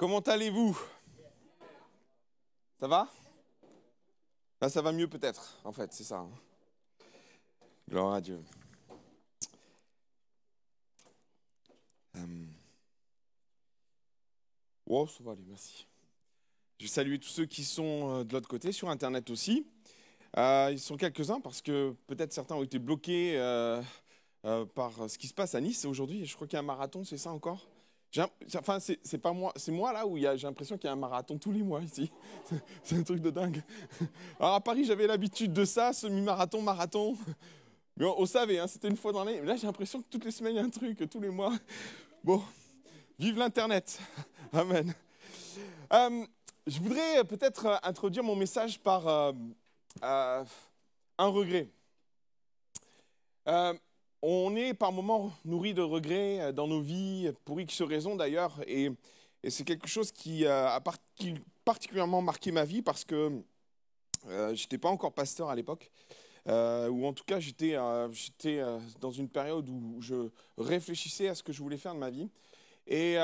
Comment allez-vous? Ça va? Là, ça va mieux peut-être, en fait, c'est ça. hein. Gloire à Dieu. Euh... Oh, ça merci. Je salue tous ceux qui sont euh, de l'autre côté, sur Internet aussi. Euh, ils sont quelques-uns parce que peut-être certains ont été bloqués par ce qui se passe à Nice aujourd'hui. Je crois qu'il y a un marathon, c'est ça encore? Enfin, c'est pas moi, c'est moi là où j'ai l'impression qu'il y a un marathon tous les mois ici. C'est un truc de dingue. Alors à Paris, j'avais l'habitude de ça, semi-marathon, marathon. Mais on, savait, hein, c'était une fois dans l'année. Mais Là, j'ai l'impression que toutes les semaines, il y a un truc, tous les mois. Bon, vive l'Internet. Amen. Euh, je voudrais peut-être euh, introduire mon message par euh, euh, un regret. On est par moments nourri de regrets euh, dans nos vies, pour X raisons d'ailleurs, et, c'est quelque chose qui euh, a particulièrement marqué ma vie parce que euh, j'étais pas encore pasteur à l'époque, ou en tout cas j'étais dans une période où je réfléchissais à ce que je voulais faire de ma vie. Et,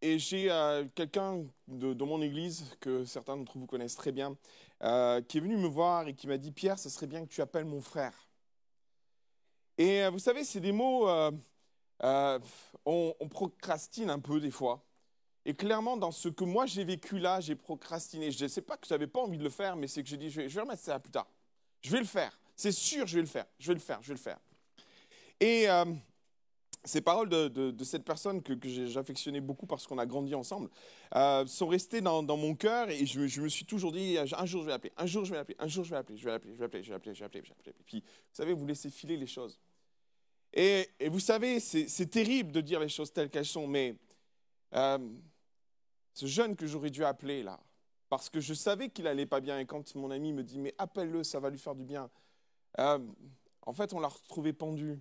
j'ai quelqu'un de, dans mon église, que certains d'entre vous connaissent très bien, qui est venu me voir et qui m'a dit Pierre, ce serait bien que tu appelles mon frère. Et euh, vous savez, c'est des mots, euh, euh, on, procrastine un peu des fois. Et clairement, dans ce que moi j'ai vécu là, j'ai procrastiné. Je ne sais pas que je n'avais pas envie de le faire, mais c'est que j'ai dit je vais, je remettre ça plus tard. Je vais le faire. C'est sûr, je vais le faire. Je vais le faire. Je vais le faire. Et ces paroles de, cette personne que, que j'affectionnais beaucoup parce qu'on a grandi ensemble euh, sont restées dans, mon cœur et je, me- suis toujours dit un jour je vais l'appeler, un jour je vais l'appeler, un jour je vais l'appeler, je vais l'appeler, je vais l'appeler, je vais l'appeler, je vais l'appeler, je vais. Puis vous savez, vous laissez filer les choses. Et, vous savez, c'est c'est terrible de dire les choses telles qu'elles sont, mais euh, ce jeune que j'aurais dû appeler là, parce que je savais qu'il allait pas bien et quand mon ami me dit mais appelle-le, ça va lui faire du bien. euh, en fait, on l'a retrouvé pendu.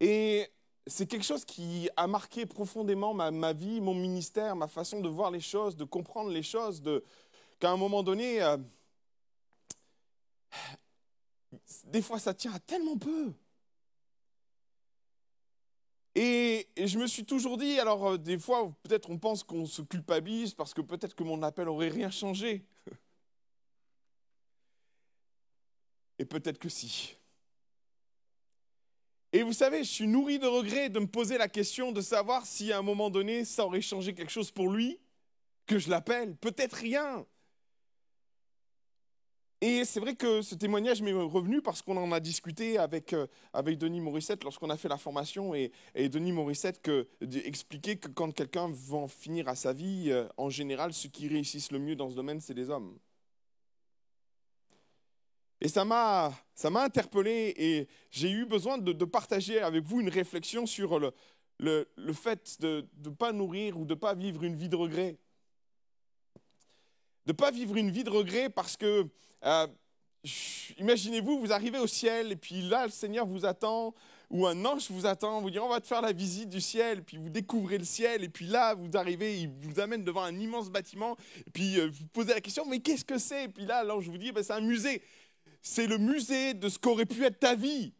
Et c'est quelque chose qui a marqué profondément ma, vie, mon ministère, ma façon de voir les choses, de comprendre les choses, qu'à un moment donné, euh, des fois ça tient à tellement peu. Et, et je me suis toujours dit, alors euh, des fois peut-être on pense qu'on se culpabilise parce que peut-être que mon appel aurait rien changé. Et peut-être que si. Et vous savez, je suis nourri de regrets de me poser la question de savoir si à un moment donné, ça aurait changé quelque chose pour lui, que je l'appelle. Peut-être rien. Et c'est vrai que ce témoignage m'est revenu parce qu'on en a discuté avec, euh, Denis Morissette lorsqu'on a fait la formation. Et, Denis Morissette que, expliquait que quand quelqu'un va en finir à sa vie, euh, en général, ceux qui réussissent le mieux dans ce domaine, c'est les hommes. Et ça m'a, ça m'a interpellé et j'ai eu besoin de, partager avec vous une réflexion sur le, le, le fait de ne pas nourrir ou de ne pas vivre une vie de regret. De ne pas vivre une vie de regret parce que, euh, imaginez-vous, vous arrivez au ciel et puis là, le Seigneur vous attend ou un ange vous attend, vous dit on va te faire la visite du ciel, puis vous découvrez le ciel et puis là, vous arrivez, il vous amène devant un immense bâtiment et puis euh, vous posez la question mais qu'est-ce que c'est? Et puis là, l'ange vous dit Ben, c'est un musée. C'est le musée de ce qu'aurait pu être ta vie.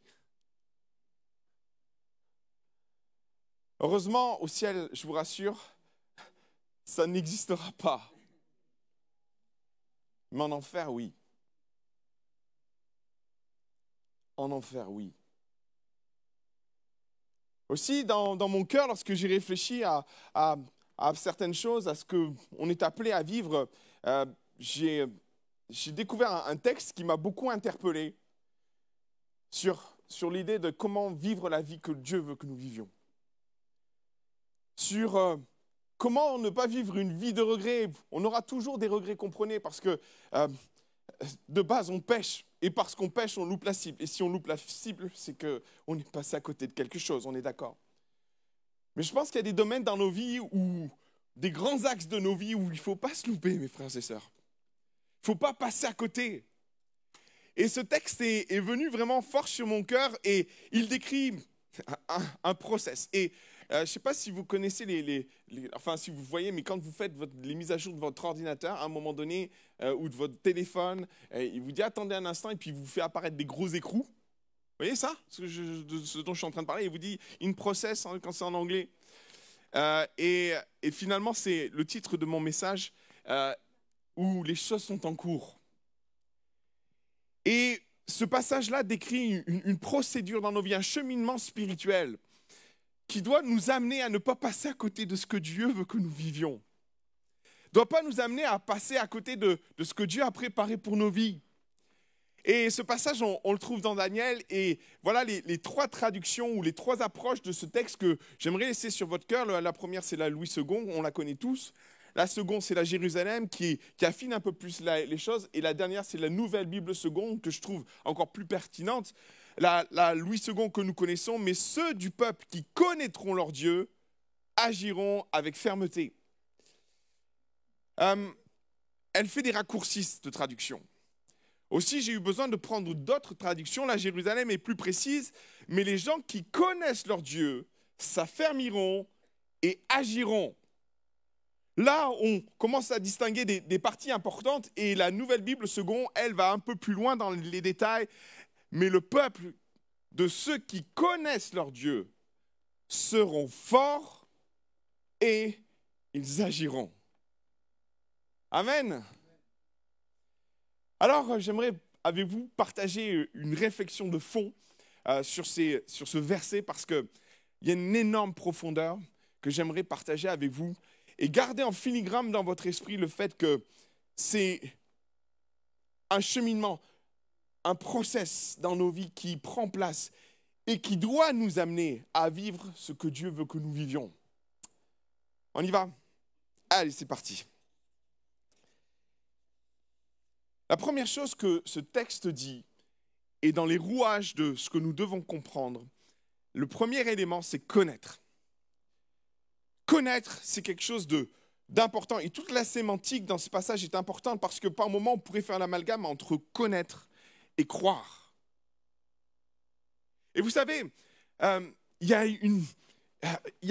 Heureusement, au ciel, je vous rassure, ça n'existera pas. Mais en enfer, oui. En enfer, oui. Aussi, dans, mon cœur, lorsque j'ai réfléchi à certaines choses, à ce qu'on est appelé à vivre, euh, j'ai j'ai découvert un, texte qui m'a beaucoup interpellé sur, sur l'idée de comment vivre la vie que Dieu veut que nous vivions. Sur euh, comment ne pas vivre une vie de regrets. On aura toujours des regrets, comprenez, parce que euh, de base, on pêche. Et parce qu'on pêche, on loupe la cible. Et si on loupe la cible, c'est qu'on est passé à côté de quelque chose, on est d'accord. Mais je pense qu'il y a des domaines dans nos vies où, des grands axes de nos vies où il ne faut pas se louper, mes frères et sœurs. Faut pas passer à côté. Et ce texte est, venu vraiment fort sur mon cœur et il décrit un, process. Et euh, je sais pas si vous connaissez les, Enfin, si vous voyez, mais quand vous faites les mises à jour de votre ordinateur, à un moment donné, euh, ou de votre téléphone, euh, il vous dit attendez un instant et puis il vous fait apparaître des gros écrous. Voyez ça? Ce, dont je suis en train de parler Il vous dit in process quand c'est en anglais. Et, finalement, c'est le titre de mon message où les choses sont en cours. Et ce passage-là décrit une, procédure dans nos vies, un cheminement spirituel qui doit nous amener à ne pas passer à côté de ce que Dieu veut que nous vivions. Doit pas nous amener à passer à côté de, ce que Dieu a préparé pour nos vies. Et ce passage, on, le trouve dans Daniel. Et voilà les, trois traductions ou les trois approches de ce texte que j'aimerais laisser sur votre cœur. La première, c'est la Louis II, on la connaît tous. La seconde, c'est la Jérusalem qui, affine un peu plus les choses. Et la dernière, c'est la nouvelle Bible seconde que je trouve encore plus pertinente. La, Louis II que nous connaissons, mais ceux du peuple qui connaîtront leur Dieu agiront avec fermeté. Euh, elle fait des raccourcis de traduction. Aussi, j'ai eu besoin de prendre d'autres traductions. La Jérusalem est plus précise, mais les gens qui connaissent leur Dieu s'affermiront et agiront. Là, on commence à distinguer des, parties importantes et la nouvelle Bible seconde, elle va un peu plus loin dans les détails, mais le peuple de ceux qui connaissent leur Dieu seront forts et ils agiront. Amen. Alors, j'aimerais avec vous partager une réflexion de fond euh, sur, sur ce verset? Parce qu'il y a une énorme profondeur que j'aimerais partager avec vous et gardez en filigrane dans votre esprit le fait que c'est un cheminement, un process dans nos vies qui prend place et qui doit nous amener à vivre ce que Dieu veut que nous vivions. On y va? Allez, c'est parti. La première chose que ce texte dit, et dans les rouages de ce que nous devons comprendre, le premier élément, c'est connaître. Connaître, c'est quelque chose d'important. Et toute la sémantique dans ce passage est importante parce que par moment, on pourrait faire l'amalgame entre connaître et croire. Et vous savez, euh, il y,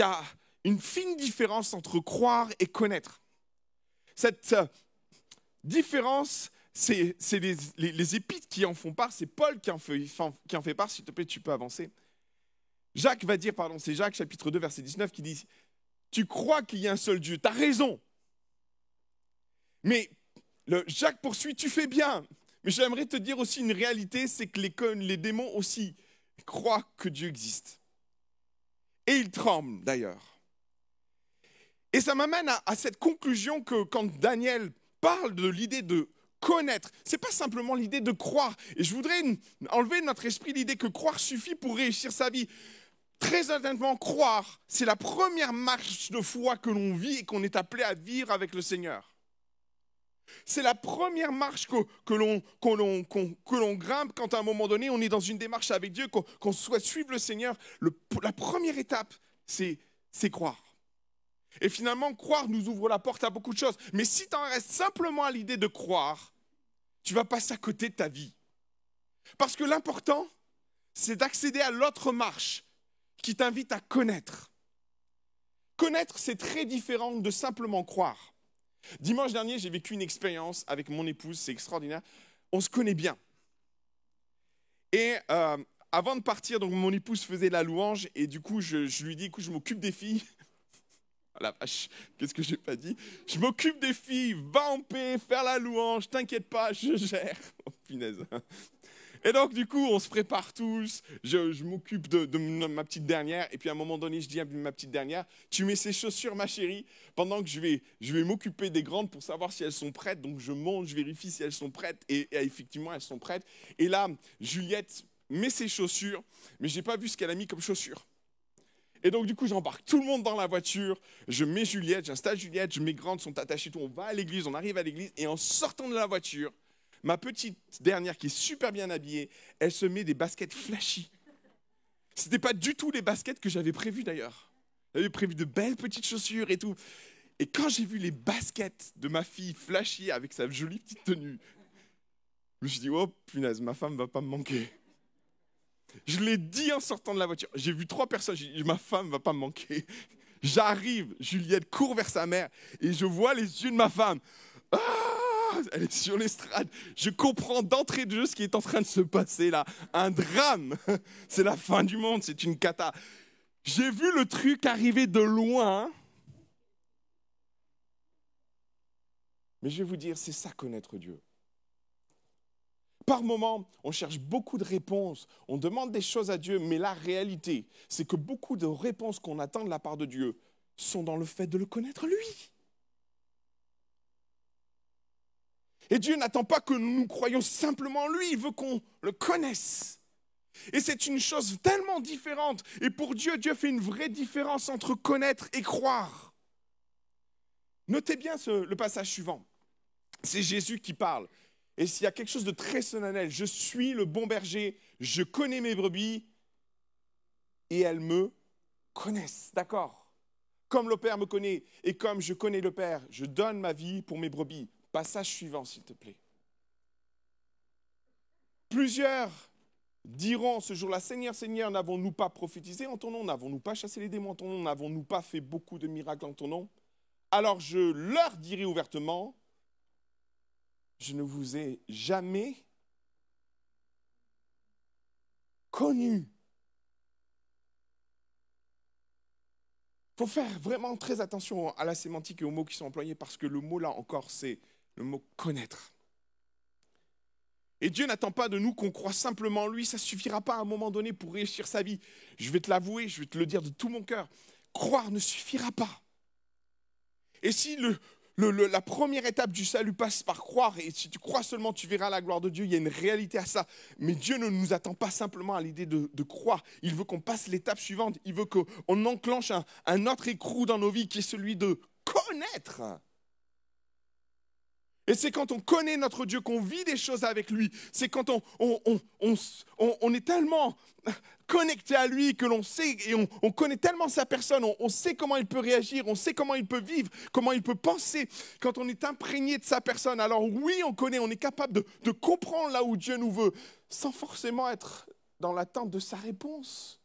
a une, fine différence entre croire et connaître. Cette euh, différence, c'est les, les, qui en font part, c'est Paul qui en, fait, qui en fait part, s'il te plaît, tu peux avancer. Jacques va dire, pardon, c'est Jacques chapitre 2, verset 19 qui dit, tu crois qu'il y a un seul Dieu, tu as raison. Mais le Jacques poursuit, tu fais bien. Mais j'aimerais te dire aussi une réalité, c'est que les, démons aussi croient que Dieu existe. Et ils tremblent d'ailleurs. Et ça m'amène à, cette conclusion que quand Daniel parle de l'idée de connaître, ce n'est pas simplement l'idée de croire. Et je voudrais enlever de notre esprit l'idée que croire suffit pour réussir sa vie. Très honnêtement, croire, c'est la première marche de foi que l'on vit et qu'on est appelé à vivre avec le Seigneur. C'est la première marche que, que l'on grimpe quand à un moment donné on est dans une démarche avec Dieu, qu'on souhaite suivre le Seigneur. la première étape, c'est croire. Et finalement, croire nous ouvre la porte à beaucoup de choses. Mais si tu en restes simplement à l'idée de croire, tu vas passer à côté de ta vie. Parce que l'important, c'est d'accéder à l'autre marche, qui t'invite à connaître. Connaître, c'est très différent de simplement croire. Dimanche dernier, j'ai vécu une expérience avec mon épouse, c'est extraordinaire. On se connaît bien. Et euh, avant de partir, donc mon épouse faisait la louange et du coup, je, lui dis, écoute, je m'occupe des filles. la vache, qu'est-ce que j'ai pas dit? Je m'occupe des filles, va en paix, faire la louange, t'inquiète pas, je gère. Oh, punaise. Et donc, du coup, on se prépare tous. Je, m'occupe de, ma petite dernière. Et puis, à un moment donné, je dis à ma petite dernière, tu mets ces chaussures, ma chérie, pendant que je vais, je vais m'occuper des grandes pour savoir si elles sont prêtes. Donc, je monte, je vérifie si elles sont prêtes. Et, effectivement, elles sont prêtes. Et là, Juliette met ses chaussures, mais je n'ai pas vu ce qu'elle a mis comme chaussures. Et donc, du coup, j'embarque tout le monde dans la voiture. Je mets Juliette, j'installe Juliette, je mets grandes, sont attachées, tout. On va à l'église, on arrive à l'église. Et en sortant de la voiture, Ma petite dernière, qui est super bien habillée, elle se met des baskets flashy. Ce n'était pas du tout les baskets que j'avais prévues d'ailleurs. J'avais prévu de belles petites chaussures et tout. Et quand j'ai vu les baskets de ma fille flashy avec sa jolie petite tenue, je me suis dit, oh punaise, ma femme va pas me manquer. Je l'ai dit en sortant de la voiture. J'ai vu trois personnes, ma femme va pas me manquer. J'arrive, Juliette court vers sa mère et je vois les yeux de ma femme. Ah elle est sur l'estrade. Je comprends d'entrée de jeu ce qui est en train de se passer là. Un drame. C'est la fin du monde, c'est une cata. J'ai vu le truc arriver de loin. Mais je vais vous dire, c'est ça connaître Dieu. Par moments, on cherche beaucoup de réponses, on demande des choses à Dieu, mais la réalité, c'est que beaucoup de réponses qu'on attend de la part de Dieu sont dans le fait de le connaître lui. Et Dieu n'attend pas que nous croyions simplement en lui, il veut qu'on le connaisse. Et c'est une chose tellement différente. Et pour Dieu, Dieu fait une vraie différence entre connaître et croire. Notez bien le passage suivant. C'est Jésus qui parle. Et s'il y a quelque chose de très solennel, je suis le bon berger, je connais mes brebis et elles me connaissent. D'accord? Comme le Père me connaît et comme je connais le Père, je donne ma vie pour mes brebis. Passage suivant, s'il te plaît. Plusieurs diront ce jour-là, Seigneur, Seigneur, n'avons-nous pas prophétisé en ton nom? N'avons-nous pas chassé les démons en ton nom? N'avons-nous pas fait beaucoup de miracles en ton nom? Alors je leur dirai ouvertement, je ne vous ai jamais connu. Il faut faire vraiment très attention à la sémantique et aux mots qui sont employés parce que le mot là encore, c'est le mot connaître. Et Dieu n'attend pas de nous qu'on croit simplement en lui, ça ne suffira pas à un moment donné pour réussir sa vie. Je vais te l'avouer, je vais te le dire de tout mon cœur. Croire ne suffira pas. Et si le, la première étape du salut passe par croire, et si tu crois seulement, tu verras la gloire de Dieu, il y a une réalité à ça. Mais Dieu ne nous attend pas simplement à l'idée de, croire, il veut qu'on passe l'étape suivante, il veut qu'on enclenche un autre écrou dans nos vies qui est celui de connaître. Et c'est quand on connaît notre Dieu qu'on vit des choses avec lui. C'est quand on, est tellement connecté à lui que l'on sait et on, connaît tellement sa personne, on, sait comment il peut réagir, on sait comment il peut vivre, comment il peut penser. Quand on est imprégné de sa personne, alors oui, on connaît, on est capable de, comprendre là où Dieu nous veut, sans forcément être dans l'attente de sa réponse.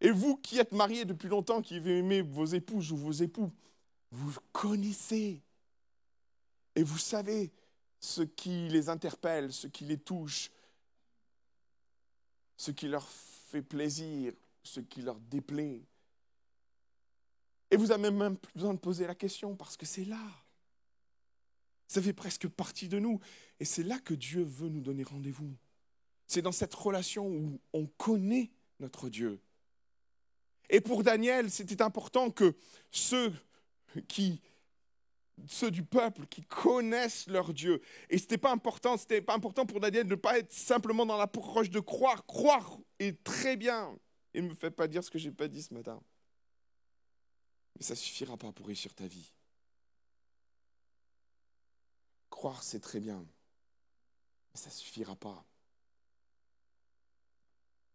Et vous qui êtes mariés depuis longtemps, qui aimez vos épouses ou vos époux, vous connaissez et vous savez ce qui les interpelle, ce qui les touche, ce qui leur fait plaisir, ce qui leur déplaît. Et vous n'avez même plus besoin de poser la question parce que c'est là. Ça fait presque partie de nous. Et c'est là que Dieu veut nous donner rendez-vous. C'est dans cette relation où on connaît notre Dieu. Et pour Daniel, c'était important que ceux qui ceux du peuple qui connaissent leur Dieu. Et ce n'était pas important, c'était pas important pour Daniel de ne pas être simplement dans l'approche de croire. Croire est très bien. Et ne me fait pas dire ce que je n'ai pas dit ce matin. Mais ça ne suffira pas pour réussir ta vie. Croire, c'est très bien. Mais ça ne suffira pas.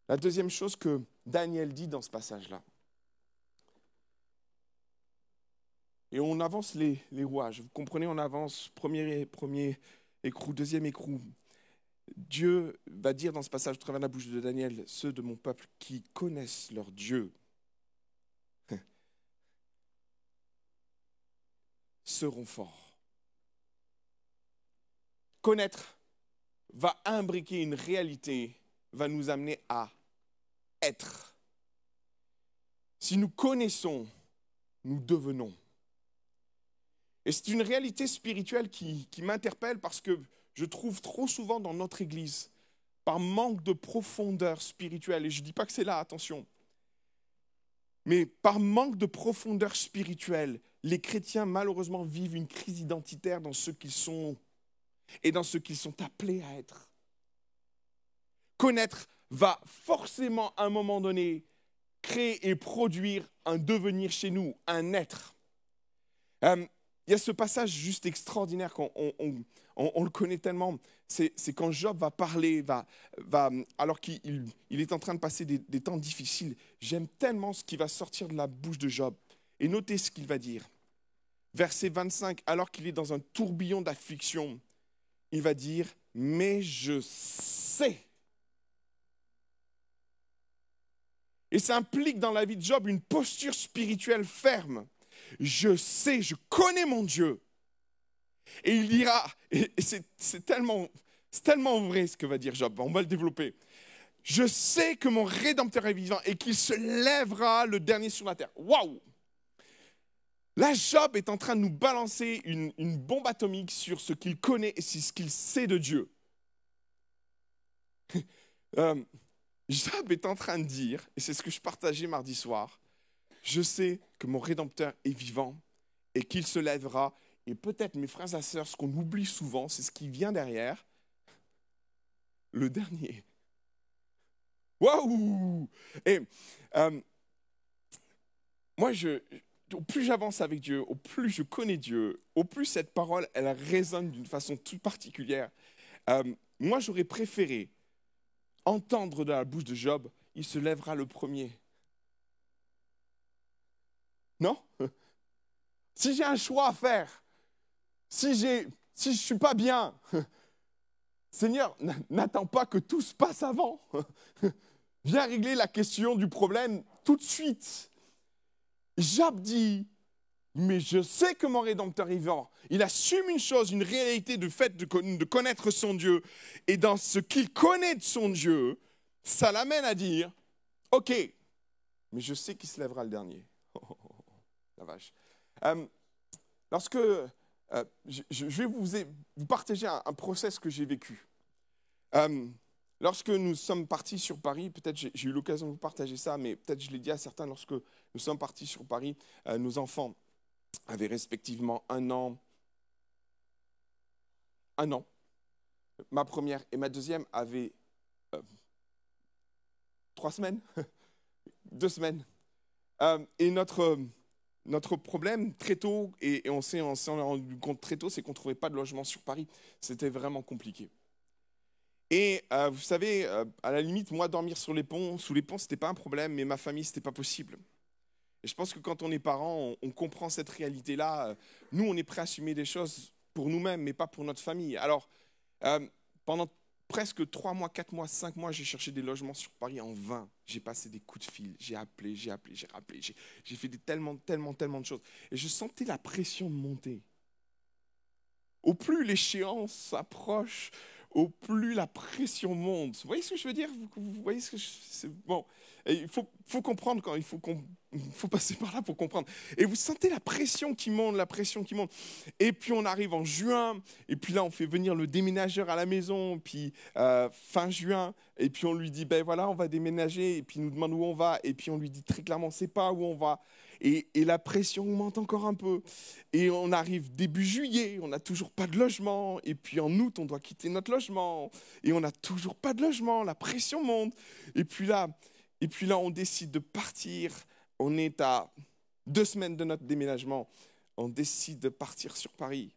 La deuxième chose que Daniel dit dans ce passage-là, Et on avance les, rouages. Vous comprenez, on avance premier, premier écrou, deuxième écrou. Dieu va dire dans ce passage, au travers de la bouche de Daniel, ceux de mon peuple qui connaissent leur Dieu seront forts. Connaître va imbriquer une réalité, va nous amener à être. Si nous connaissons, nous devenons. Et c'est une réalité spirituelle qui, m'interpelle parce que je trouve trop souvent dans notre Église, par manque de profondeur spirituelle, et je ne dis pas que c'est là, attention, mais par manque de profondeur spirituelle, les chrétiens malheureusement vivent une crise identitaire dans ce qu'ils sont et dans ce qu'ils sont appelés à être. Connaître va forcément à un moment donné créer et produire un devenir chez nous, un être. Euh, il y a ce passage juste extraordinaire qu'on on, le connaît tellement. C'est quand Job va parler, va, va, alors qu'il est en train de passer des, des temps difficiles. J'aime tellement ce qui va sortir de la bouche de Job. Et notez ce qu'il va dire. Verset 25, alors qu'il est dans un tourbillon d'affliction, il va dire, mais je sais. Et ça implique dans la vie de Job une posture spirituelle ferme je sais, je connais mon Dieu. Et il dira, et c'est tellement, tellement vrai ce que va dire Job, on va le développer. je sais que mon Rédempteur est vivant et qu'il se lèvera le dernier sur la terre. Waouh Là, Job est en train de nous balancer une, bombe atomique sur ce qu'il connaît et ce qu'il sait de Dieu. Euh, Job est en train de dire, et c'est ce que je partageais mardi soir, je sais que mon Rédempteur est vivant et qu'il se lèvera. Et peut-être, mes frères et sœurs, ce qu'on oublie souvent, c'est ce qui vient derrière. Le dernier. Waouh Et euh, moi, je, au plus j'avance avec Dieu, au plus je connais Dieu, au plus cette parole, elle résonne d'une façon toute particulière. Euh, moi, j'aurais préféré entendre de la bouche de Job, il se lèvera le premier. Non? Si j'ai un choix à faire, si, je ne suis pas bien, Seigneur, n'attends pas que tout se passe avant. Viens régler la question du problème tout de suite. Job dit, mais je sais que mon Rédempteur est vivant. Il assume une chose, une réalité du fait de, connaître son Dieu. Et dans ce qu'il connaît de son Dieu, ça l'amène à dire, OK, mais je sais qu'il se lèvera le dernier. Vache. Euh, lorsque euh, je, vais vous, partager un, process que j'ai vécu. Euh, lorsque nous sommes partis sur Paris, peut-être j'ai eu l'occasion de vous partager ça, mais peut-être je l'ai dit à certains, lorsque nous sommes partis sur Paris, nos enfants avaient respectivement un an, un an. Ma première et ma deuxième avaient trois semaines, deux semaines. Et notre, notre problème très tôt, et, on s'est rendu compte très tôt, c'est qu'on ne trouvait pas de logement sur Paris. C'était vraiment compliqué. Et euh, vous savez, à la limite, moi, dormir sur les ponts, sous les ponts, ce n'était pas un problème, mais ma famille, ce n'était pas possible. Et je pense que quand on est parent, on, comprend cette réalité-là. Nous, on est prêt à assumer des choses pour nous-mêmes, mais pas pour notre famille. Alors, euh, pendant presque trois mois, quatre mois, cinq mois, j'ai cherché des logements sur Paris en vain. J'ai passé des coups de fil, j'ai appelé, j'ai appelé, j'ai rappelé, j'ai fait des tellement, tellement, tellement de choses. Et je sentais la pression monter. Au plus l'échéance s'approche, au plus la pression monte. Vous voyez ce que je veux dire? Vous, voyez ce que bon. il faut, comprendre quand il faut, faut passer par là pour comprendre. Et vous sentez la pression qui monte, la pression qui monte. Et puis on arrive en juin, et puis là on fait venir le déménageur à la maison, puis euh, fin juin, et puis on lui dit ben voilà on va déménager, et puis il nous demande où on va, et puis on lui dit très clairement c'est pas où on va. Et, la pression monte encore un peu. Et on arrive début juillet, on n'a toujours pas de logement. Et puis en août, on doit quitter notre logement. Et on n'a toujours pas de logement. La pression monte. Et puis là, et puis là, on décide de partir. On est à deux semaines de notre déménagement. On décide de partir sur Paris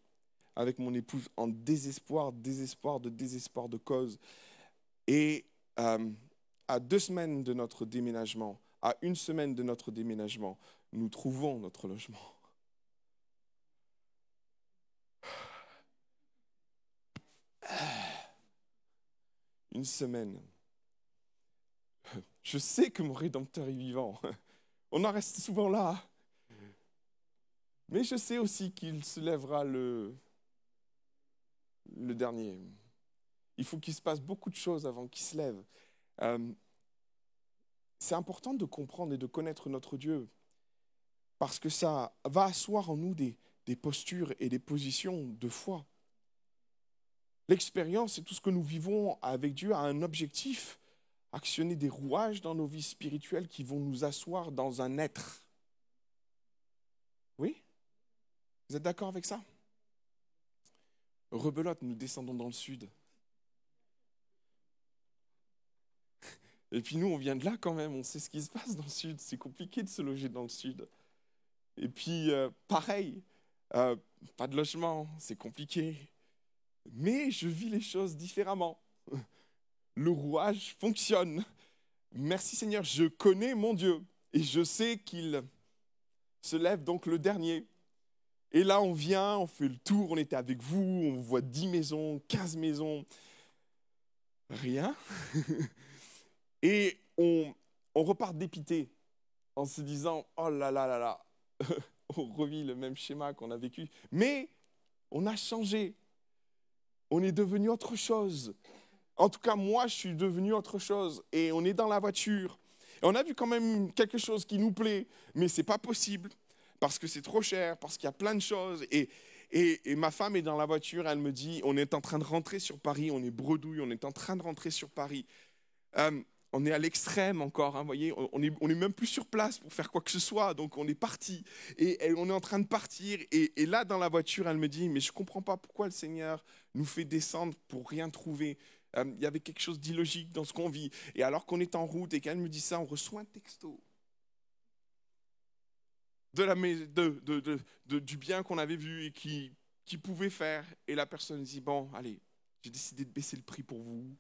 avec mon épouse en désespoir, désespoir de désespoir de cause. Et euh, à deux semaines de notre déménagement, à une semaine de notre déménagement, nous trouvons notre logement. Une semaine. Je sais que mon Rédempteur est vivant. On en reste souvent là. Mais je sais aussi qu'il se lèvera le, le dernier. Il faut qu'il se passe beaucoup de choses avant qu'il se lève. Euh, c'est important de comprendre et de connaître notre Dieu parce que ça va asseoir en nous des, postures et des positions de foi. L'expérience et tout ce que nous vivons avec Dieu a un objectif, actionner des rouages dans nos vies spirituelles qui vont nous asseoir dans un être. Oui? Vous êtes d'accord avec ça? Rebelote, nous descendons dans le sud. Et puis nous, on vient de là quand même, on sait ce qui se passe dans le sud. C'est compliqué de se loger dans le sud. Et puis, euh, pareil, euh, pas de logement, c'est compliqué. Mais je vis les choses différemment. Le rouage fonctionne. Merci Seigneur, je connais mon Dieu et je sais qu'il se lève donc le dernier. Et là, on vient, on fait le tour, on était avec vous, on voit 10 maisons, 15 maisons. Rien. et on, on repart dépité en se disant, oh là là là là, on revit le même schéma qu'on a vécu, mais on a changé. On est devenu autre chose. En tout cas, moi, je suis devenu autre chose. Et on est dans la voiture. Et on a vu quand même quelque chose qui nous plaît, mais c'est pas possible parce que c'est trop cher, parce qu'il y a plein de choses. Et, ma femme est dans la voiture, elle me dit, on est en train de rentrer sur Paris, on est bredouille, on est en train de rentrer sur Paris. Euh, on est à l'extrême encore, hein, voyez, on n'est on est même plus sur place pour faire quoi que ce soit, donc on est parti, et, on est en train de partir, et, là dans la voiture, elle me dit, mais je ne comprends pas pourquoi le Seigneur nous fait descendre pour rien trouver. Euh, il y avait quelque chose d'illogique dans ce qu'on vit. Et alors qu'on est en route et qu'elle me dit ça, on reçoit un texto de la, de, de, du bien qu'on avait vu et qui, qui pouvait faire. Et la personne dit, bon, allez, j'ai décidé de baisser le prix pour vous.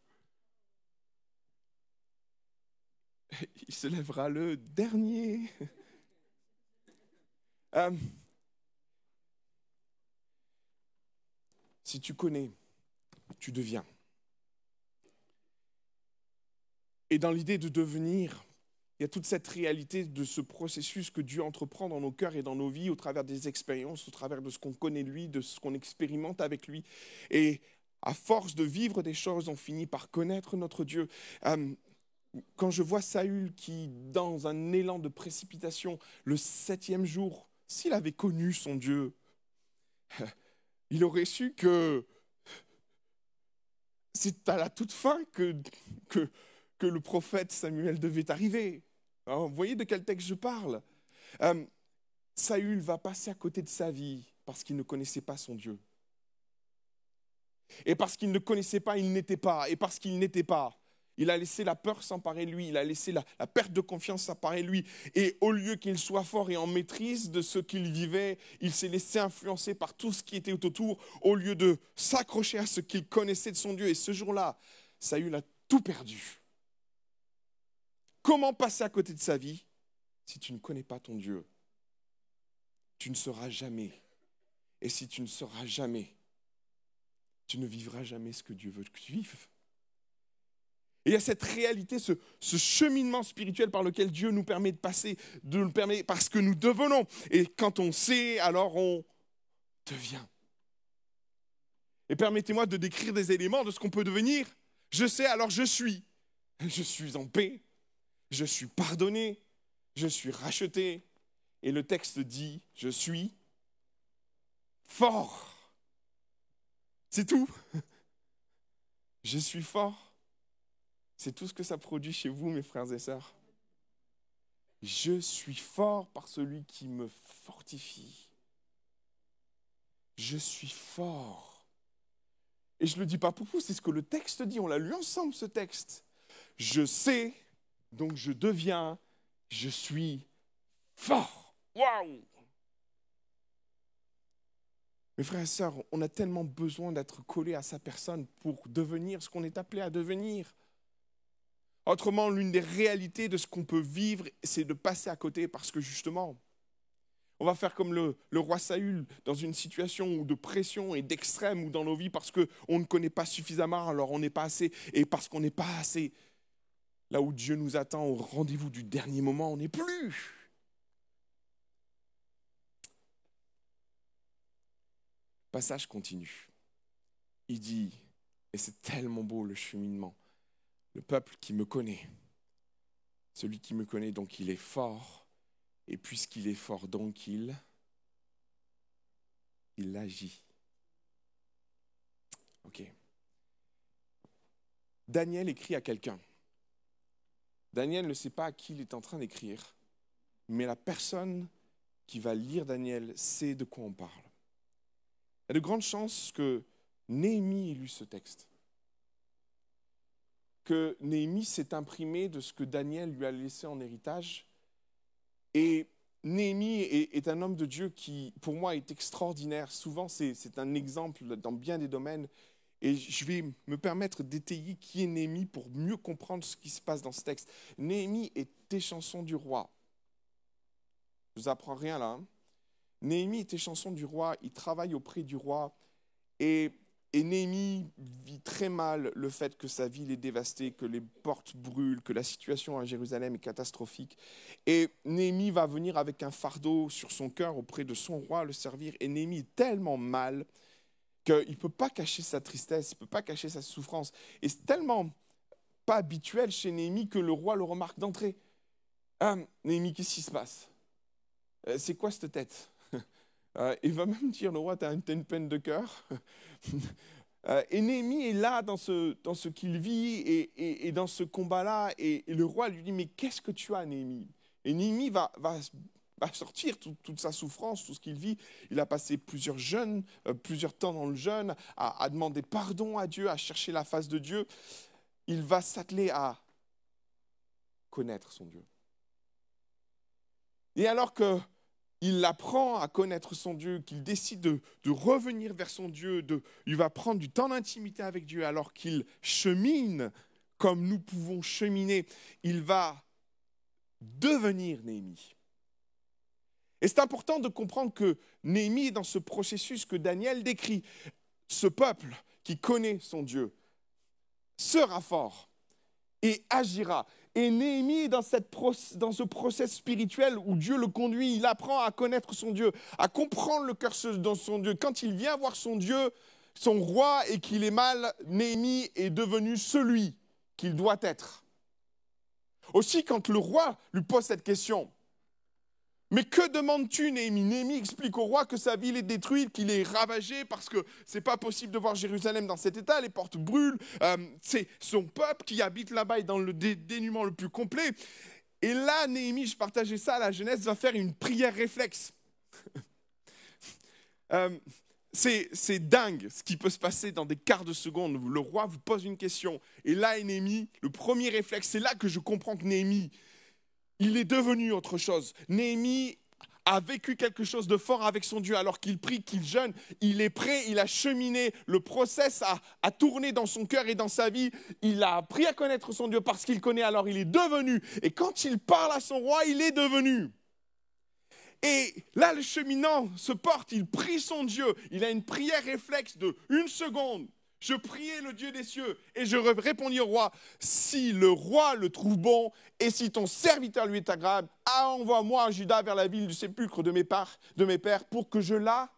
Il se lèvera le dernier. Euh, si tu connais, tu deviens. Et dans l'idée de devenir, il y a toute cette réalité de ce processus que Dieu entreprend dans nos cœurs et dans nos vies au travers des expériences, au travers de ce qu'on connaît lui, de ce qu'on expérimente avec lui. Et à force de vivre des choses, on finit par connaître notre Dieu. Euh, quand je vois Saül qui, dans un élan de précipitation, le septième jour, s'il avait connu son Dieu, il aurait su que c'est à la toute fin que, le prophète Samuel devait arriver. vous voyez de quel texte je parle? Euh, Saül va passer à côté de sa vie parce qu'il ne connaissait pas son Dieu. Et parce qu'il ne connaissait pas, il n'était pas. Et parce qu'il n'était pas, il a laissé la peur s'emparer de lui, il a laissé la, perte de confiance s'emparer de lui. Et au lieu qu'il soit fort et en maîtrise de ce qu'il vivait, il s'est laissé influencer par tout ce qui était autour, au lieu de s'accrocher à ce qu'il connaissait de son Dieu. Et ce jour-là, Saül a tout perdu. Comment passer à côté de sa vie si tu ne connais pas ton Dieu? Tu ne sauras jamais. Et si tu ne sauras jamais, tu ne vivras jamais ce que Dieu veut que tu vives. Et il y a cette réalité, ce, cheminement spirituel par lequel Dieu nous permet de passer, de nous permet parce que nous devenons. Et quand on sait, alors on devient. Et permettez-moi de décrire des éléments de ce qu'on peut devenir. Je sais, alors je suis. Je suis en paix je suis pardonné, je suis racheté. Et le texte dit, je suis fort. C'est tout. Je suis fort. C'est tout ce que ça produit chez vous, mes frères et sœurs. Je suis fort par celui qui me fortifie. Je suis fort. Et je ne le dis pas pour vous, c'est ce que le texte dit. On l'a lu ensemble, ce texte. Je sais donc je deviens, je suis fort. Waouh Mes frères et sœurs, on a tellement besoin d'être collés à sa personne pour devenir ce qu'on est appelé à devenir. Autrement, l'une des réalités de ce qu'on peut vivre, c'est de passer à côté parce que justement, on va faire comme le, roi Saül dans une situation de pression et d'extrême ou dans nos vies parce qu'on ne connaît pas suffisamment, alors on n'est pas assez, et parce qu'on n'est pas assez, Là où Dieu nous attend au rendez-vous du dernier moment, on n'est plus. Passage continue. Il dit, et c'est tellement beau le cheminement, le peuple qui me connaît, celui qui me connaît, donc il est fort, et puisqu'il est fort, donc il, agit. Ok. Daniel écrit à quelqu'un. Daniel ne sait pas à qui il est en train d'écrire, mais la personne qui va lire Daniel sait de quoi on parle. Il y a de grandes chances que Néhémie ait lu ce texte, que Néhémie s'est imprimé de ce que Daniel lui a laissé en héritage. Et Néhémie est, un homme de Dieu qui, pour moi, est extraordinaire. Souvent, c'est un exemple dans bien des domaines. Et je vais me permettre d'étayer qui est Néhémie pour mieux comprendre ce qui se passe dans ce texte. Néhémie est chanson du roi. Je vous apprends rien là. Hein. Néhémie était chanson du roi, il travaille auprès du roi. Et, et Néhémie vit très mal le fait que sa ville est dévastée, que les portes brûlent, que la situation à Jérusalem est catastrophique. Et Néhémie va venir avec un fardeau sur son cœur auprès de son roi, le servir. Et Néhémie est tellement mal qu'il ne peut pas cacher sa tristesse, il ne peut pas cacher sa souffrance. Et c'est tellement pas habituel chez Néhémie que le roi le remarque d'entrée. Ah, Néhémie, qu'est-ce qui se passe? Euh, C'est quoi cette tête? Euh, Il va même dire, le roi, tu as une peine de cœur. Euh, et Néhémie est là dans ce, dans ce qu'il vit et, dans ce combat-là. Et, le roi lui dit, mais qu'est-ce que tu as, Néhémie Et Néhémie va, va, sortir toute sa souffrance, tout ce qu'il vit. Il a passé plusieurs jeûnes, plusieurs temps dans le jeûne, à, demander pardon à Dieu, à chercher la face de Dieu il va s'atteler à connaître son Dieu. Et alors qu'il apprend à connaître son Dieu, qu'il décide de, revenir vers son Dieu, de, il va prendre du temps d'intimité avec Dieu, alors qu'il chemine comme nous pouvons cheminer, il va devenir Néhémie. Et c'est important de comprendre que Néhémie est dans ce processus que Daniel décrit. Ce peuple qui connaît son Dieu, sera fort et agira. Et Néhémie, dans, cette dans ce process spirituel où Dieu le conduit, il apprend à connaître son Dieu, à comprendre le cœur dans son Dieu. Quand il vient voir son Dieu, son roi, et qu'il est mal, Néhémie est devenu celui qu'il doit être. Aussi, quand le roi lui pose cette question, mais que demandes-tu, Néhémie? Néhémie explique au roi que sa ville est détruite, qu'il est ravagé parce que c'est pas possible de voir Jérusalem dans cet état, les portes brûlent, euh, c'est son peuple qui habite là-bas est dans le dénuement le plus complet. Et là, Néhémie, je partageais ça la jeunesse, va faire une prière réflexe. Euh, c'est dingue ce qui peut se passer dans des quarts de seconde. Le roi vous pose une question. Et là, Néhémie, le premier réflexe, c'est là que je comprends que Néhémie, il est devenu autre chose. Néhémie a vécu quelque chose de fort avec son Dieu alors qu'il prie, qu'il jeûne. Il est prêt, il a cheminé, le process a, tourné dans son cœur et dans sa vie. Il a appris à connaître son Dieu parce qu'il connaît, alors il est devenu. Et quand il parle à son roi, il est devenu. Et là, le cheminant se porte, il prie son Dieu. Il a une prière réflexe de une seconde. Je priais le Dieu des cieux et je répondis au roi, si le roi le trouve bon et si ton serviteur lui est agréable, ah, envoie-moi Judas vers la ville du sépulcre de mes, de mes pères pour que je la...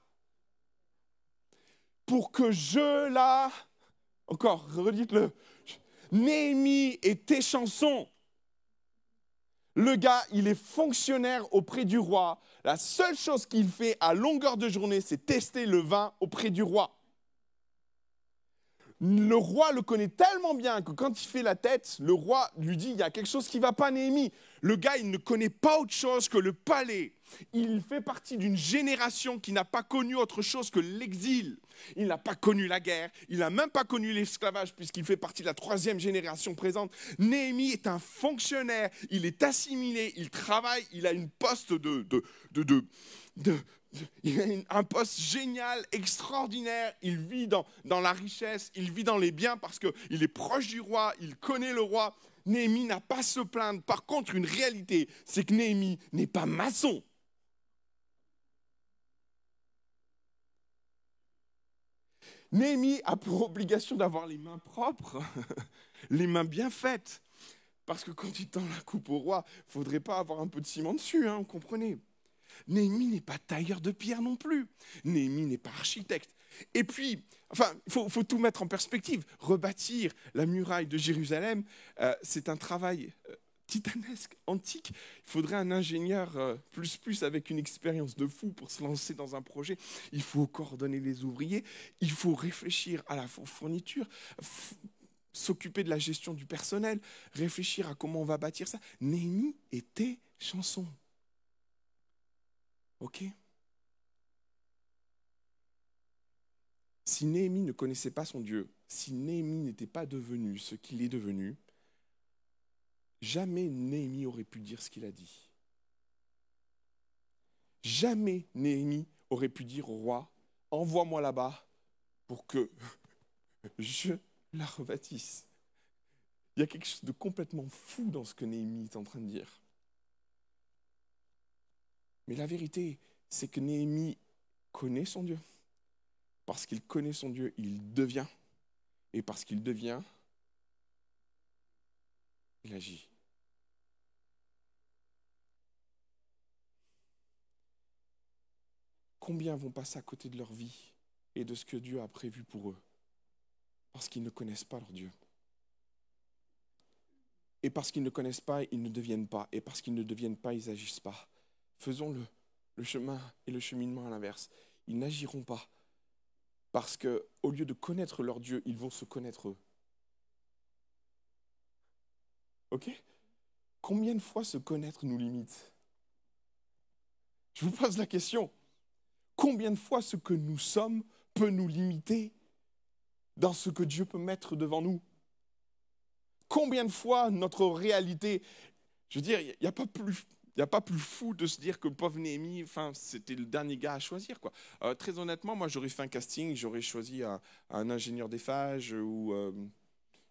Pour que je la... Encore, redites-le. Néhémie et tes chansons. Le gars, il est fonctionnaire auprès du roi. La seule chose qu'il fait à longueur de journée, c'est tester le vin auprès du roi le roi le connaît tellement bien que quand il fait la tête, le roi lui dit il y a quelque chose qui ne va pas, Néhémie. Le gars, il ne connaît pas autre chose que le palais. Il fait partie d'une génération qui n'a pas connu autre chose que l'exil. Il n'a pas connu la guerre, il n'a même pas connu l'esclavage puisqu'il fait partie de la troisième génération présente. Néhémie est un fonctionnaire, il est assimilé, il travaille, il a une poste de, de, de, de il a un poste génial, extraordinaire. Il vit dans, la richesse, il vit dans les biens parce qu'il est proche du roi, il connaît le roi. Néhémie n'a pas à se plaindre. Par contre, une réalité, c'est que Néhémie n'est pas maçon. Néhémie a pour obligation d'avoir les mains propres, les mains bien faites. Parce que quand il tend la coupe au roi, il ne faudrait pas avoir un peu de ciment dessus, hein, vous comprenez Néhémie n'est pas tailleur de pierre non plus. Néhémie n'est pas architecte. Et puis, enfin, il faut, tout mettre en perspective. Rebâtir la muraille de Jérusalem, euh, c'est un travail euh, titanesque, antique. Il faudrait un ingénieur euh, plus plus avec une expérience de fou pour se lancer dans un projet. Il faut coordonner les ouvriers, il faut réfléchir à la fourniture, s'occuper de la gestion du personnel, réfléchir à comment on va bâtir ça. Néhémie était chanson. OK Si Néhémie ne connaissait pas son Dieu, si Néhémie n'était pas devenu ce qu'il est devenu, jamais Néhémie aurait pu dire ce qu'il a dit. Jamais Néhémie aurait pu dire au roi, envoie-moi là-bas pour que je la rebâtisse. Il y a quelque chose de complètement fou dans ce que Néhémie est en train de dire. Mais la vérité, c'est que Néhémie connaît son Dieu. Parce qu'il connaît son Dieu, il devient. Et parce qu'il devient, il agit. Combien vont passer à côté de leur vie et de ce que Dieu a prévu pour eux? Parce qu'ils ne connaissent pas leur Dieu. Et parce qu'ils ne connaissent pas, ils ne deviennent pas. Et parce qu'ils ne deviennent pas, ils n'agissent pas. Faisons le, chemin et le cheminement à l'inverse. Ils n'agiront pas. Parce qu'au lieu de connaître leur Dieu, ils vont se connaître eux. Ok? Combien de fois se connaître nous limite? Je vous pose la question. Combien de fois ce que nous sommes peut nous limiter dans ce que Dieu peut mettre devant nous? Combien de fois notre réalité, je veux dire, il n'y a pas plus n'y a pas plus fou de se dire que le pauvre enfin, c'était le dernier gars à choisir. Quoi. Euh, très honnêtement, moi, j'aurais fait un casting, j'aurais choisi un, ingénieur des phages ou, euh,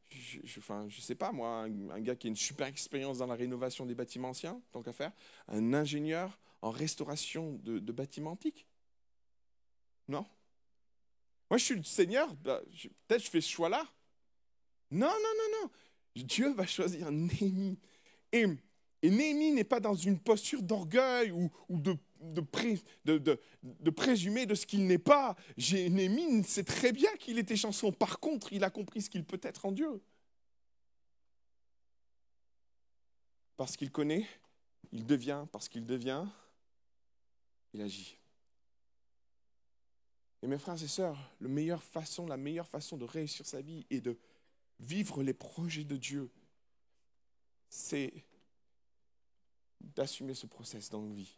je, je sais pas moi, un, gars qui a une super expérience dans la rénovation des bâtiments anciens, tant qu'à faire, un ingénieur en restauration de, bâtiments antiques. Non? Moi, je suis le Seigneur, bah, peut-être je fais ce choix-là. Non, non, non, non. Dieu va choisir Néhémie. Et et Néhémie n'est pas dans une posture d'orgueil ou, de, de, présumer de ce qu'il n'est pas. Néhémie sait très bien qu'il était chanson. Par contre, il a compris ce qu'il peut être en Dieu. Parce qu'il connaît, il devient. Parce qu'il devient, il agit. Et mes frères et sœurs, la meilleure façon, la meilleure façon de réussir sa vie et de vivre les projets de Dieu, c'est d'assumer ce process dans nos vies.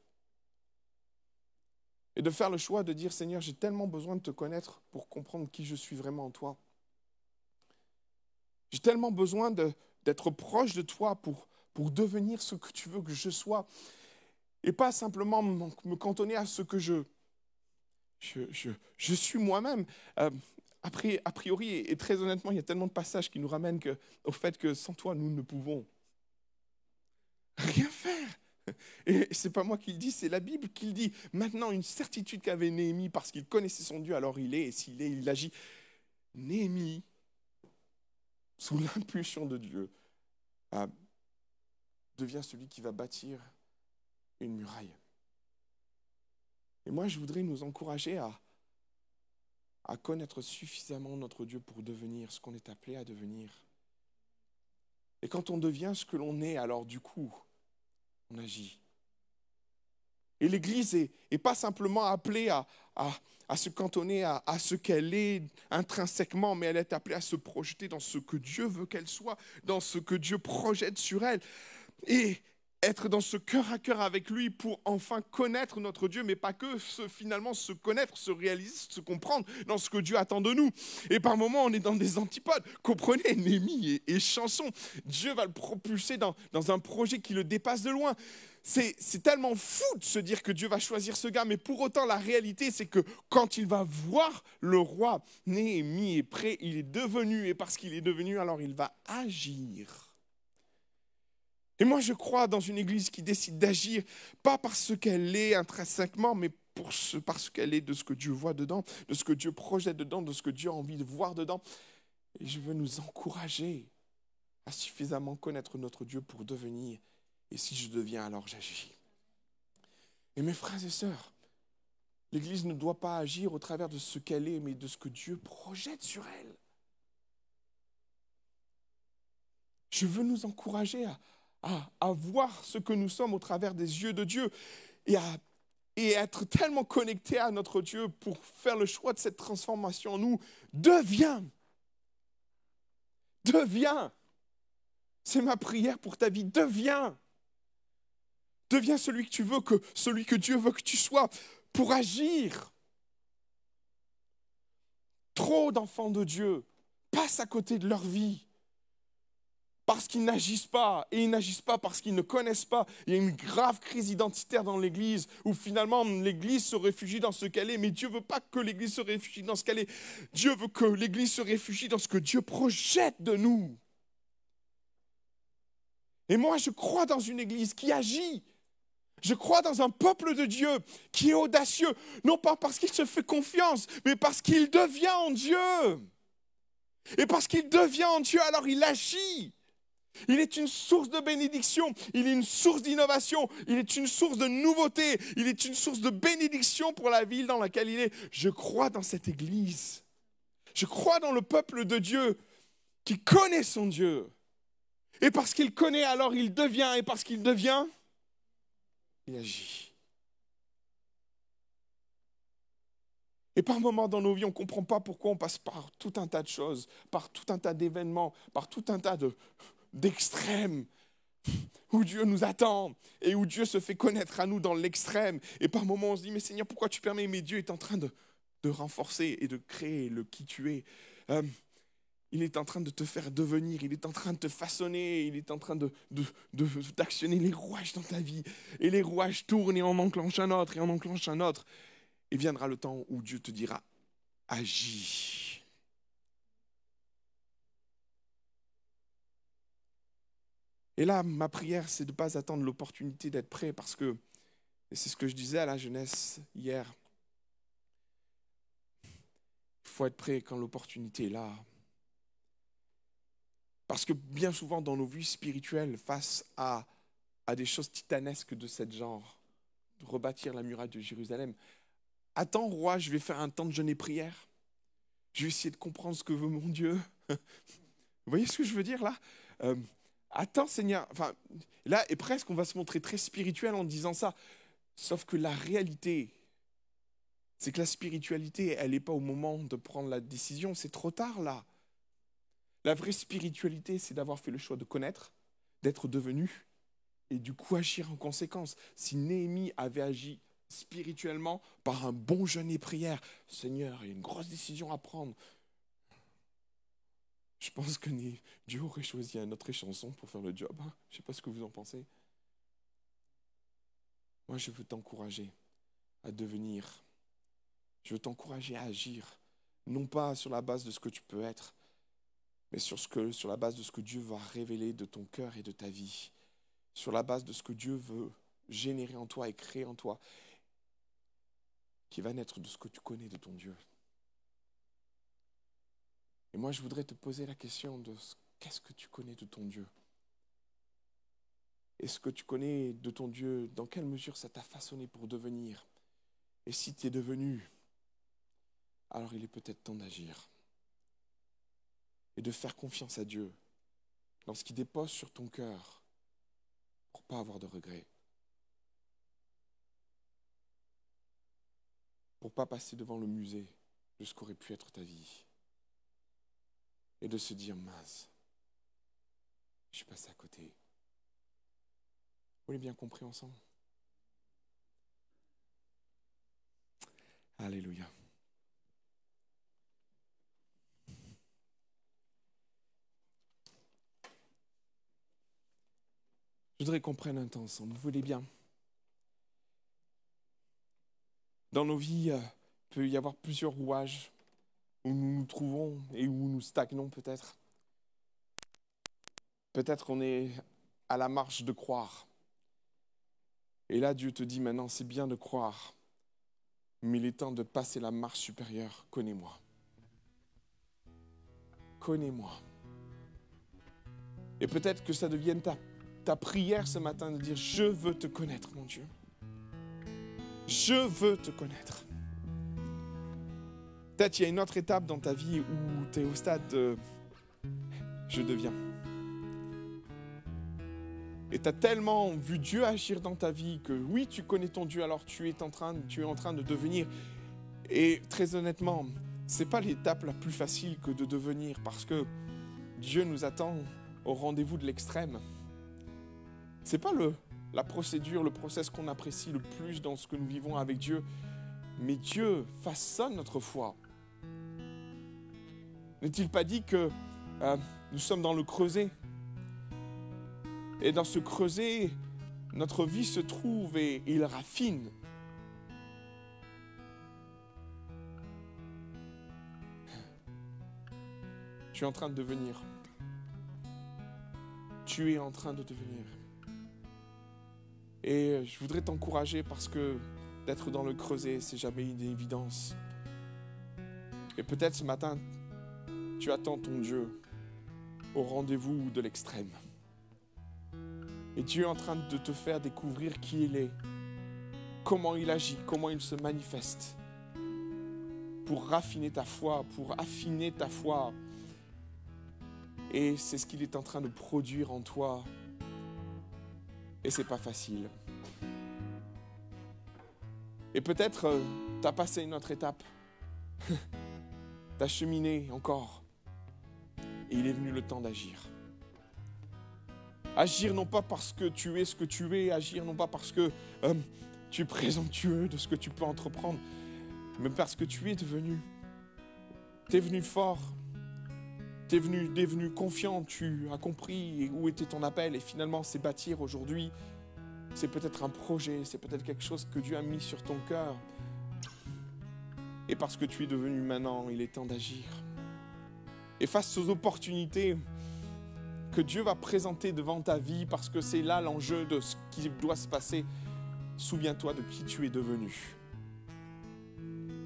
Et de faire le choix de dire, Seigneur, j'ai tellement besoin de te connaître pour comprendre qui je suis vraiment en toi. J'ai tellement besoin d'être proche de toi pour, pour devenir ce que tu veux que je sois. Et pas simplement me cantonner à ce que je, je, je, suis moi-même. Euh, a priori, et très honnêtement, il y a tellement de passages qui nous ramènent au fait que sans toi, nous ne pouvons rien faire. Et c'est pas moi qui le dis, c'est la Bible qui le dit. Maintenant, une certitude qu'avait Néhémie parce qu'il connaissait son Dieu, alors il est, et s'il est, il agit. Néhémie, sous l'impulsion de Dieu, devient celui qui va bâtir une muraille. Et moi, je voudrais nous encourager à connaître suffisamment notre Dieu pour devenir ce qu'on est appelé à devenir. Et quand on devient ce que l'on est, alors du coup, on agit. Et l'Église n'est pas simplement appelée à, se cantonner à, à ce qu'elle est intrinsèquement, mais elle est appelée à se projeter dans ce que Dieu veut qu'elle soit, dans ce que Dieu projette sur elle. Et être dans ce cœur à cœur avec lui pour enfin connaître notre Dieu, mais pas que finalement se connaître, se réaliser, se comprendre dans ce que Dieu attend de nous. Et par moments, on est dans des antipodes. Comprenez, Némi et, chanson, Dieu va le propulser dans, dans un projet qui le dépasse de loin. C'est tellement fou de se dire que Dieu va choisir ce gars, mais pour autant, la réalité, c'est que quand il va voir le roi, Néhémie est prêt, il est devenu, et parce qu'il est devenu, alors il va agir. Et moi, je crois dans une église qui décide d'agir, pas parce qu'elle est intrinsèquement, mais pour ce, parce qu'elle est de ce que Dieu voit dedans, de ce que Dieu projette dedans, de ce que Dieu a envie de voir dedans. Et je veux nous encourager à suffisamment connaître notre Dieu pour devenir. Et si je deviens, alors j'agis. Et mes frères et sœurs, l'Église ne doit pas agir au travers de ce qu'elle est, mais de ce que Dieu projette sur elle. Je veux nous encourager à, à, voir ce que nous sommes au travers des yeux de Dieu et à et être tellement connecté à notre Dieu pour faire le choix de cette transformation en nous, deviens. Deviens. C'est ma prière pour ta vie. Deviens. Deviens celui que tu veux, que, celui que Dieu veut que tu sois pour agir. Trop d'enfants de Dieu passent à côté de leur vie parce qu'ils n'agissent pas, et ils n'agissent pas parce qu'ils ne connaissent pas. Il y a une grave crise identitaire dans l'Église, où finalement l'Église se réfugie dans ce qu'elle est, mais Dieu veut pas que l'Église se réfugie dans ce qu'elle est. Dieu veut que l'Église se réfugie dans ce que Dieu projette de nous. Et moi, je crois dans une Église qui agit. Je crois dans un peuple de Dieu qui est audacieux, non pas parce qu'il se fait confiance, mais parce qu'il devient en Dieu. Et parce qu'il devient en Dieu, alors il agit. Il est une source de bénédiction, il est une source d'innovation, il est une source de nouveauté, il est une source de bénédiction pour la ville dans laquelle il est. Je crois dans cette Église. Je crois dans le peuple de Dieu qui connaît son Dieu. Et parce qu'il connaît, alors il devient, et parce qu'il devient, il agit. Et par moments dans nos vies, on ne comprend pas pourquoi on passe par tout un tas de choses, par tout un tas d'événements, par tout un tas d'extrêmes, où Dieu nous attend et où Dieu se fait connaître à nous dans l'extrême. Et par moments, on se dit, mais Seigneur, pourquoi tu permets? Mais Dieu est en train de, renforcer et de créer le qui tu es. Euh, il est en train de te faire devenir, il est en train de te façonner, il est en train de, d'actionner les rouages dans ta vie. Et les rouages tournent et en enclenchent un autre et en enclenchent un autre. Et viendra le temps où Dieu te dira, agis. Et là, ma prière, c'est de ne pas attendre l'opportunité d'être prêt parce que, et c'est ce que je disais à la jeunesse hier, il faut être prêt quand l'opportunité est là. Parce que bien souvent dans nos vies spirituelles, face à, des choses titanesques de ce genre, de rebâtir la muraille de Jérusalem, attends roi, je vais faire un temps de jeûne prière. Je vais essayer de comprendre ce que veut mon Dieu. Vous voyez ce que je veux dire là? Euh, Attends Seigneur. Enfin, là, et presque on va se montrer très spirituel en disant ça. Sauf que la réalité, c'est que la spiritualité, elle n'est pas au moment de prendre la décision, c'est trop tard là. La vraie spiritualité, c'est d'avoir fait le choix de connaître, d'être devenu et du coup agir en conséquence. Si Néhémie avait agi spirituellement par un bon jeûne et prière, Seigneur, il y a une grosse décision à prendre. Je pense que Dieu aurait choisi un autre chanson pour faire le job. Hein. Je ne sais pas ce que vous en pensez. Moi, je veux t'encourager à devenir. Je veux t'encourager à agir. Non pas sur la base de ce que tu peux être, mais sur, sur la base de ce que Dieu va révéler de ton cœur et de ta vie, sur la base de ce que Dieu veut générer en toi et créer en toi, qui va naître de ce que tu connais de ton Dieu. Et moi, je voudrais te poser la question de qu'est-ce que tu connais de ton Dieu? Est-ce que tu connais de ton Dieu Dans quelle mesure ça t'a façonné pour devenir? Et si tu es devenu, alors il est peut-être temps d'agir et de faire confiance à Dieu dans ce qui dépose sur ton cœur pour pas avoir de regrets. Pour pas passer devant le musée de ce qu'aurait pu être ta vie. Et de se dire, mince, je suis passé à côté. Vous l'avez bien compris ensemble Alléluia. Je voudrais qu'on prenne un temps ensemble. Vous voulez bien? Dans nos vies, euh, peut y avoir plusieurs rouages où nous nous trouvons et où nous stagnons peut-être. Peut-être qu'on est à la marche de croire. Et là, Dieu te dit maintenant, c'est bien de croire, mais il est temps de passer la marche supérieure. Connais-moi. Connais-moi. Et peut-être que ça devienne ta ta prière ce matin de dire, je veux te connaître, mon Dieu. Je veux te connaître. Peut-être il y a une autre étape dans ta vie où tu es au stade de je deviens. Et tu as tellement vu Dieu agir dans ta vie que oui, tu connais ton Dieu, alors tu es en train, de devenir. Et très honnêtement, c'est pas l'étape la plus facile que de devenir parce que Dieu nous attend au rendez-vous de l'extrême. Ce n'est pas le, la procédure, le process qu'on apprécie le plus dans ce que nous vivons avec Dieu, mais Dieu façonne notre foi. N'est-il pas dit que euh, nous sommes dans le creuset? Et dans ce creuset, notre vie se trouve et il raffine. Tu es en train de devenir. Tu es en train de devenir. Et je voudrais t'encourager parce que d'être dans le creuset, c'est jamais une évidence. Et peut-être ce matin, tu attends ton Dieu au rendez-vous de l'extrême. Et Dieu est en train de te faire découvrir qui il est, comment il agit, comment il se manifeste, pour raffiner ta foi, pour affiner ta foi. Et c'est ce qu'il est en train de produire en toi. Et c'est pas facile. Et peut-être tu as passé une autre étape. tu as cheminé encore. Et il est venu le temps d'agir. Agir non pas parce que tu es ce que tu es, agir non pas parce que euh, tu es présomptueux de ce que tu peux entreprendre, mais parce que tu es devenu. Tu es venu fort, tu es venu, devenu confiant, tu as compris où était ton appel et finalement c'est bâtir aujourd'hui. C'est peut-être un projet, c'est peut-être quelque chose que Dieu a mis sur ton cœur. Et parce que tu es devenu maintenant, il est temps d'agir. Et face aux opportunités, que Dieu va présenter devant ta vie parce que c'est là l'enjeu de ce qui doit se passer. Souviens-toi de qui tu es devenu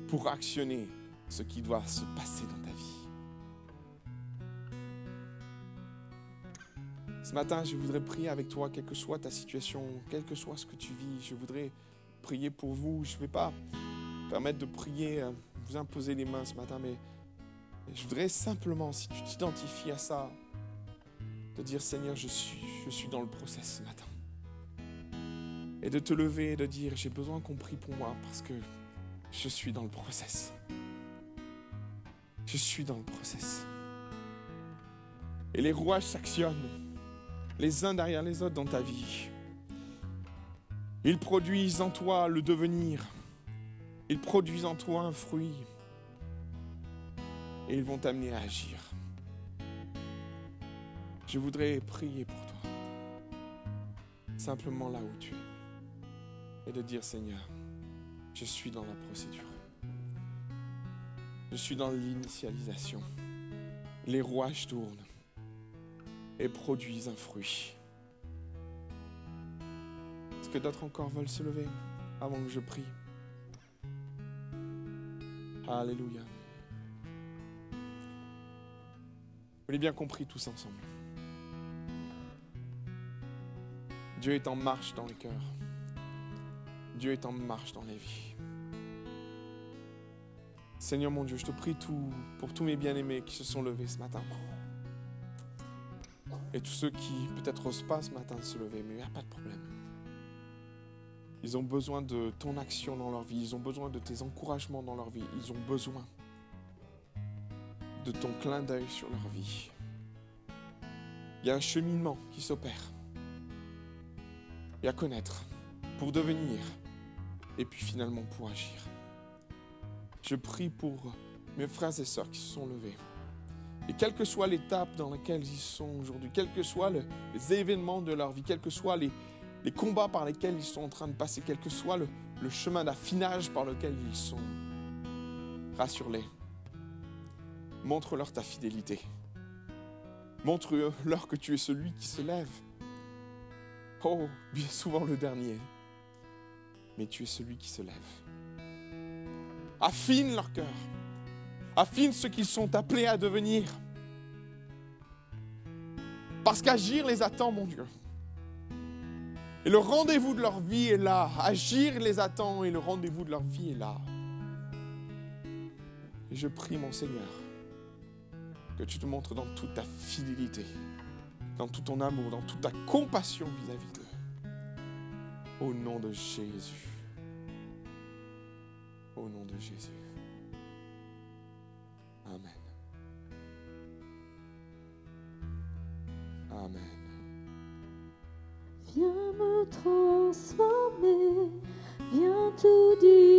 pour actionner ce qui doit se passer dans ta vie. Ce matin, je voudrais prier avec toi, quelle que soit ta situation, quel que soit ce que tu vis. Je voudrais prier pour vous. Je ne vais pas permettre de prier, euh, vous imposer les mains ce matin, mais je voudrais simplement, si tu t'identifies à ça, de dire Seigneur, je suis, je suis dans le process ce matin. Et de te lever et de dire j'ai besoin qu'on prie pour moi parce que je suis dans le process. Je suis dans le process. Et les rouages s'actionnent les uns derrière les autres dans ta vie. Ils produisent en toi le devenir. Ils produisent en toi un fruit. Et ils vont t'amener à agir je voudrais prier pour toi. Simplement là où tu es. Et de dire, Seigneur, je suis dans la procédure. Je suis dans l'initialisation. Les rouages tournent et produisent un fruit. Est-ce que d'autres encore veulent se lever avant que je prie? Alléluia. L'avez bien compris tous ensemble. Dieu est en marche dans le cœur. Dieu est en marche dans les vies. Seigneur mon Dieu, je te prie tout, pour tous mes bien-aimés qui se sont levés ce matin. Et tous ceux qui peut-être n'osent pas ce matin se lever, mais il n'y a pas de problème. Ils ont besoin de ton action dans leur vie, ils ont besoin de tes encouragements dans leur vie, ils ont besoin de ton clin d'œil sur leur vie. Il y a un cheminement qui s'opère et à connaître pour devenir et puis finalement pour agir. Je prie pour mes frères et sœurs qui se sont levés. Et quelle que soit l'étape dans laquelle ils sont aujourd'hui, quels que soient les événements de leur vie, quels que soient les, combats par lesquels ils sont en train de passer, quel que soit le, le chemin d'affinage par lequel ils sont, rassure-les. Montre-leur ta fidélité. Montre-leur que tu es celui qui se lève Oh, bien souvent le dernier. Mais tu es celui qui se lève. Affine leur cœur. Affine ce qu'ils sont appelés à devenir. Parce qu'agir les attend, mon Dieu. Et le rendez-vous de leur vie est là. Agir les attend et le rendez-vous de leur vie est là. Et je prie, mon Seigneur, que tu te montres dans toute ta fidélité dans tout ton amour, dans toute ta compassion vis-à-vis d'eux. Au nom de Jésus. Au nom de Jésus. Amen. Amen. Viens me transformer, viens tout diriger,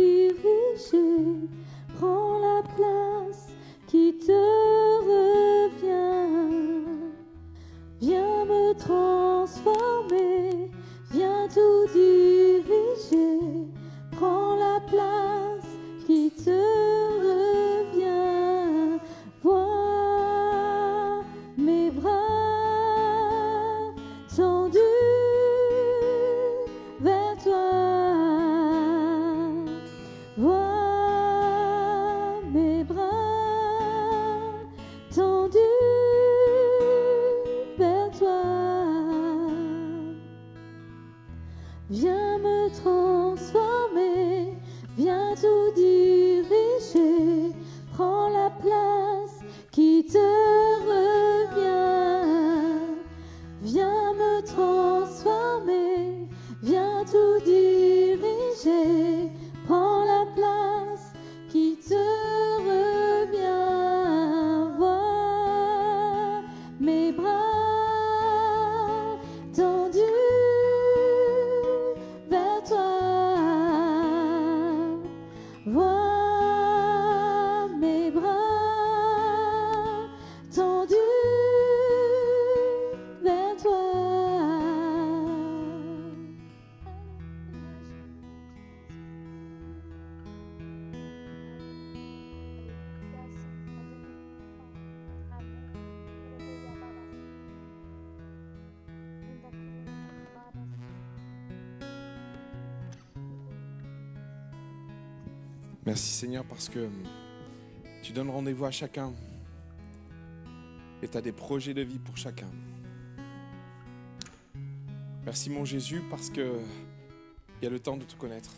Merci Seigneur parce que tu donnes rendez-vous à chacun et tu as des projets de vie pour chacun. Merci mon Jésus parce que il y a le temps de te connaître.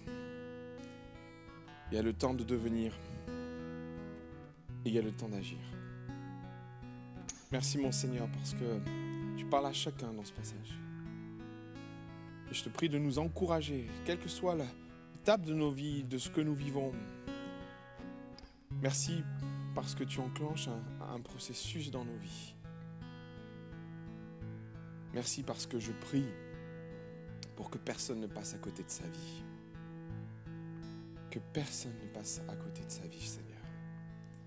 Il y a le temps de devenir. Et il y a le temps d'agir. Merci mon Seigneur parce que tu parles à chacun dans ce passage. Et je te prie de nous encourager, quelle que soit l'étape de nos vies, de ce que nous vivons. Merci parce que tu enclenches un, processus dans nos vies. Merci parce que je prie pour que personne ne passe à côté de sa vie. Que personne ne passe à côté de sa vie, Seigneur.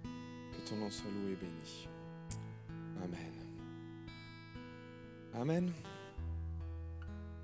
Que ton nom soit loué et béni. Amen. Amen.